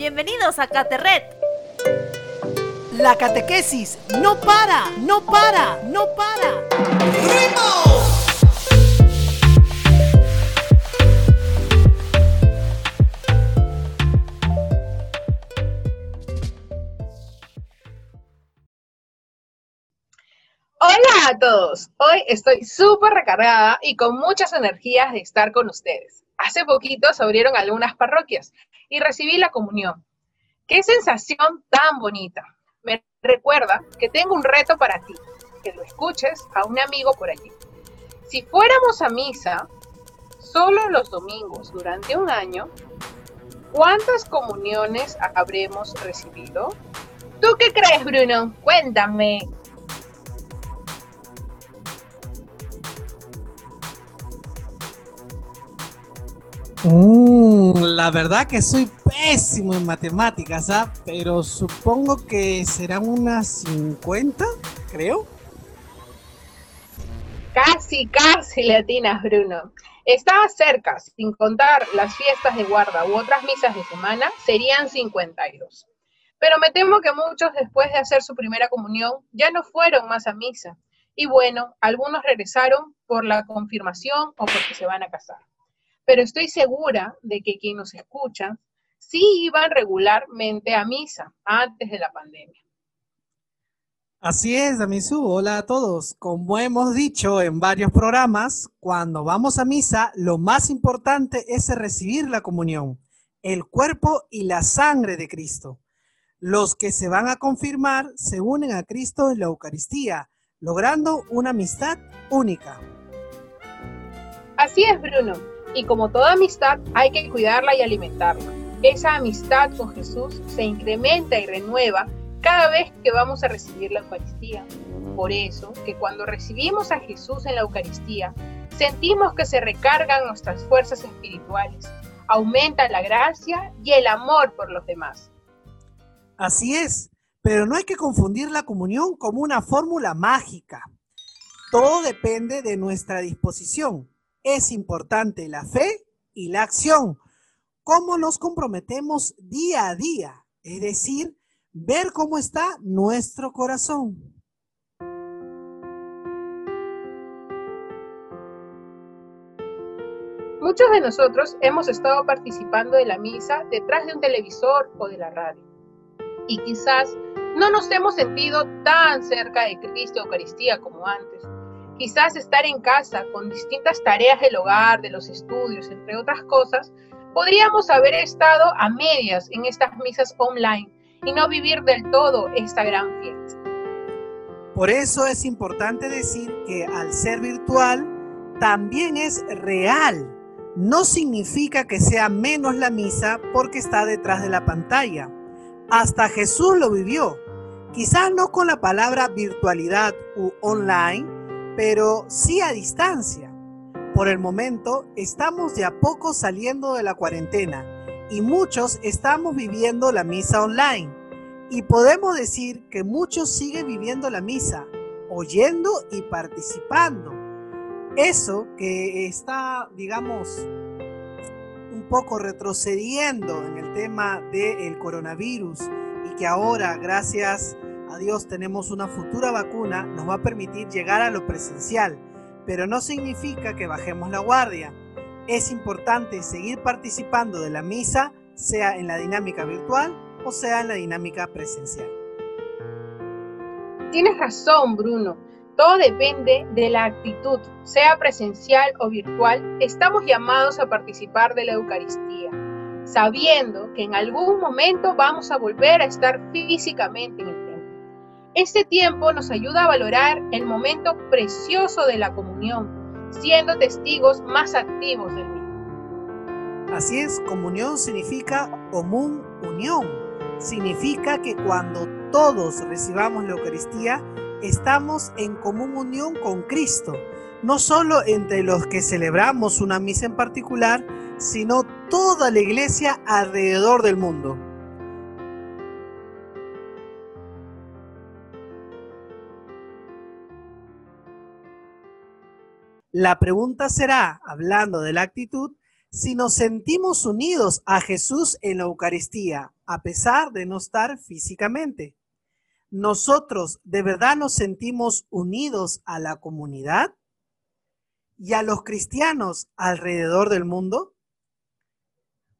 Bienvenidos a Caterret. La catequesis no para, no para, no para. ¡Ritmo! Hola a todos, hoy estoy súper recargada y con muchas energías de estar con ustedes. Hace poquito se abrieron algunas parroquias y recibí la comunión. ¡Qué sensación tan bonita! Me recuerda que tengo un reto para ti, que lo escuches a un amigo por allí. Si fuéramos a misa solo los domingos durante un año, ¿cuántas comuniones habremos recibido? ¿Tú qué crees, Bruno? Cuéntame. Mm, la verdad que soy pésimo en matemáticas, ¿ah? pero supongo que serán unas 50, creo. Casi, casi latinas, Bruno. Estaba cerca, sin contar las fiestas de guarda u otras misas de semana, serían 52. Pero me temo que muchos después de hacer su primera comunión ya no fueron más a misa. Y bueno, algunos regresaron por la confirmación o porque se van a casar pero estoy segura de que quien nos escucha sí iban regularmente a misa antes de la pandemia. Así es, Damisu. Hola a todos. Como hemos dicho en varios programas, cuando vamos a misa, lo más importante es recibir la comunión, el cuerpo y la sangre de Cristo. Los que se van a confirmar se unen a Cristo en la Eucaristía, logrando una amistad única. Así es, Bruno. Y como toda amistad, hay que cuidarla y alimentarla. Esa amistad con Jesús se incrementa y renueva cada vez que vamos a recibir la Eucaristía. Por eso, que cuando recibimos a Jesús en la Eucaristía, sentimos que se recargan nuestras fuerzas espirituales, aumenta la gracia y el amor por los demás. Así es, pero no hay que confundir la comunión como una fórmula mágica. Todo depende de nuestra disposición es importante la fe y la acción. ¿Cómo nos comprometemos día a día? Es decir, ver cómo está nuestro corazón. Muchos de nosotros hemos estado participando de la misa detrás de un televisor o de la radio. Y quizás no nos hemos sentido tan cerca de Cristo Eucaristía como antes Quizás estar en casa con distintas tareas del hogar, de los estudios, entre otras cosas, podríamos haber estado a medias en estas misas online y no vivir del todo esta gran fiesta. Por eso es importante decir que al ser virtual también es real. No significa que sea menos la misa porque está detrás de la pantalla. Hasta Jesús lo vivió. Quizás no con la palabra virtualidad u online, pero sí a distancia. Por el momento, estamos de a poco saliendo de la cuarentena y muchos estamos viviendo la misa online. Y podemos decir que muchos siguen viviendo la misa, oyendo y participando. Eso que está, digamos, un poco retrocediendo en el tema del coronavirus y que ahora, gracias a Dios tenemos una futura vacuna, nos va a permitir llegar a lo presencial, pero no significa que bajemos la guardia. Es importante seguir participando de la misa, sea en la dinámica virtual o sea en la dinámica presencial. Tienes razón, Bruno. Todo depende de la actitud, sea presencial o virtual, estamos llamados a participar de la Eucaristía, sabiendo que en algún momento vamos a volver a estar físicamente en el este tiempo nos ayuda a valorar el momento precioso de la comunión, siendo testigos más activos del mismo. Así es, comunión significa común unión. Significa que cuando todos recibamos la Eucaristía, estamos en común unión con Cristo, no solo entre los que celebramos una misa en particular, sino toda la iglesia alrededor del mundo. La pregunta será, hablando de la actitud, si nos sentimos unidos a Jesús en la Eucaristía, a pesar de no estar físicamente. ¿Nosotros de verdad nos sentimos unidos a la comunidad y a los cristianos alrededor del mundo?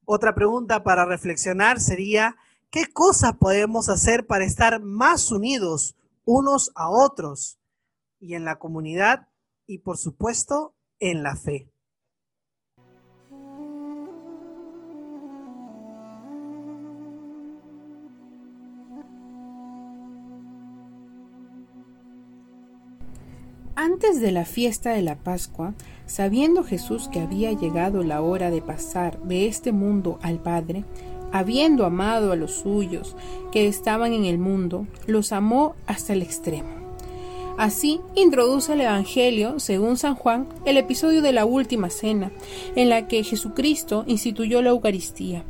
Otra pregunta para reflexionar sería, ¿qué cosas podemos hacer para estar más unidos unos a otros y en la comunidad y por supuesto en la fe? Antes de la fiesta de la Pascua, sabiendo Jesús que había llegado la hora de pasar de este mundo al Padre, habiendo amado a los suyos que estaban en el mundo, los amó hasta el extremo. Así introduce el Evangelio, según San Juan, el episodio de la Última Cena, en la que Jesucristo instituyó la Eucaristía.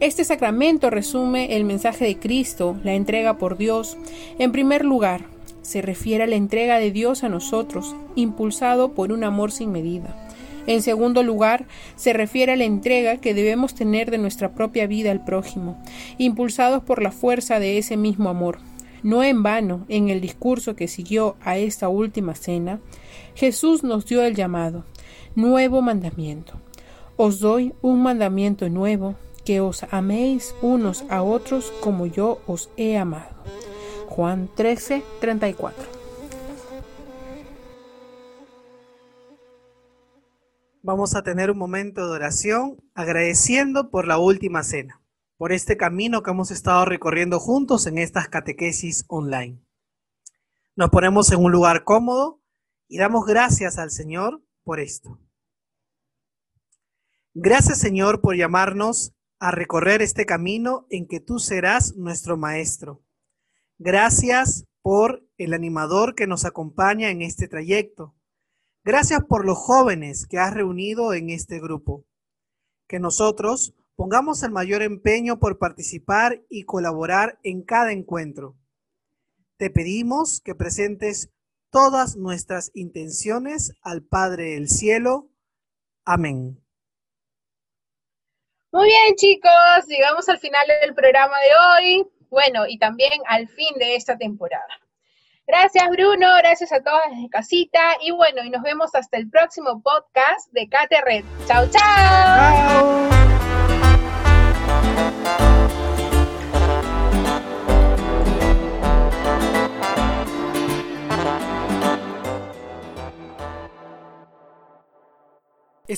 Este sacramento resume el mensaje de Cristo, la entrega por Dios, en primer lugar, se refiere a la entrega de Dios a nosotros, impulsado por un amor sin medida. En segundo lugar, se refiere a la entrega que debemos tener de nuestra propia vida al prójimo, impulsados por la fuerza de ese mismo amor. No en vano, en el discurso que siguió a esta última cena, Jesús nos dio el llamado, nuevo mandamiento. Os doy un mandamiento nuevo, que os améis unos a otros como yo os he amado. Juan 13, 34. Vamos a tener un momento de oración agradeciendo por la última cena, por este camino que hemos estado recorriendo juntos en estas catequesis online. Nos ponemos en un lugar cómodo y damos gracias al Señor por esto. Gracias Señor por llamarnos a recorrer este camino en que tú serás nuestro Maestro Gracias por el animador que nos acompaña en este trayecto. Gracias por los jóvenes que has reunido en este grupo. Que nosotros pongamos el mayor empeño por participar y colaborar en cada encuentro. Te pedimos que presentes todas nuestras intenciones al Padre del Cielo. Amén. Muy bien, chicos, llegamos al final del programa de hoy bueno, y también al fin de esta temporada. Gracias Bruno, gracias a todos desde casita y bueno, y nos vemos hasta el próximo podcast de Cate Red. Chao, chao.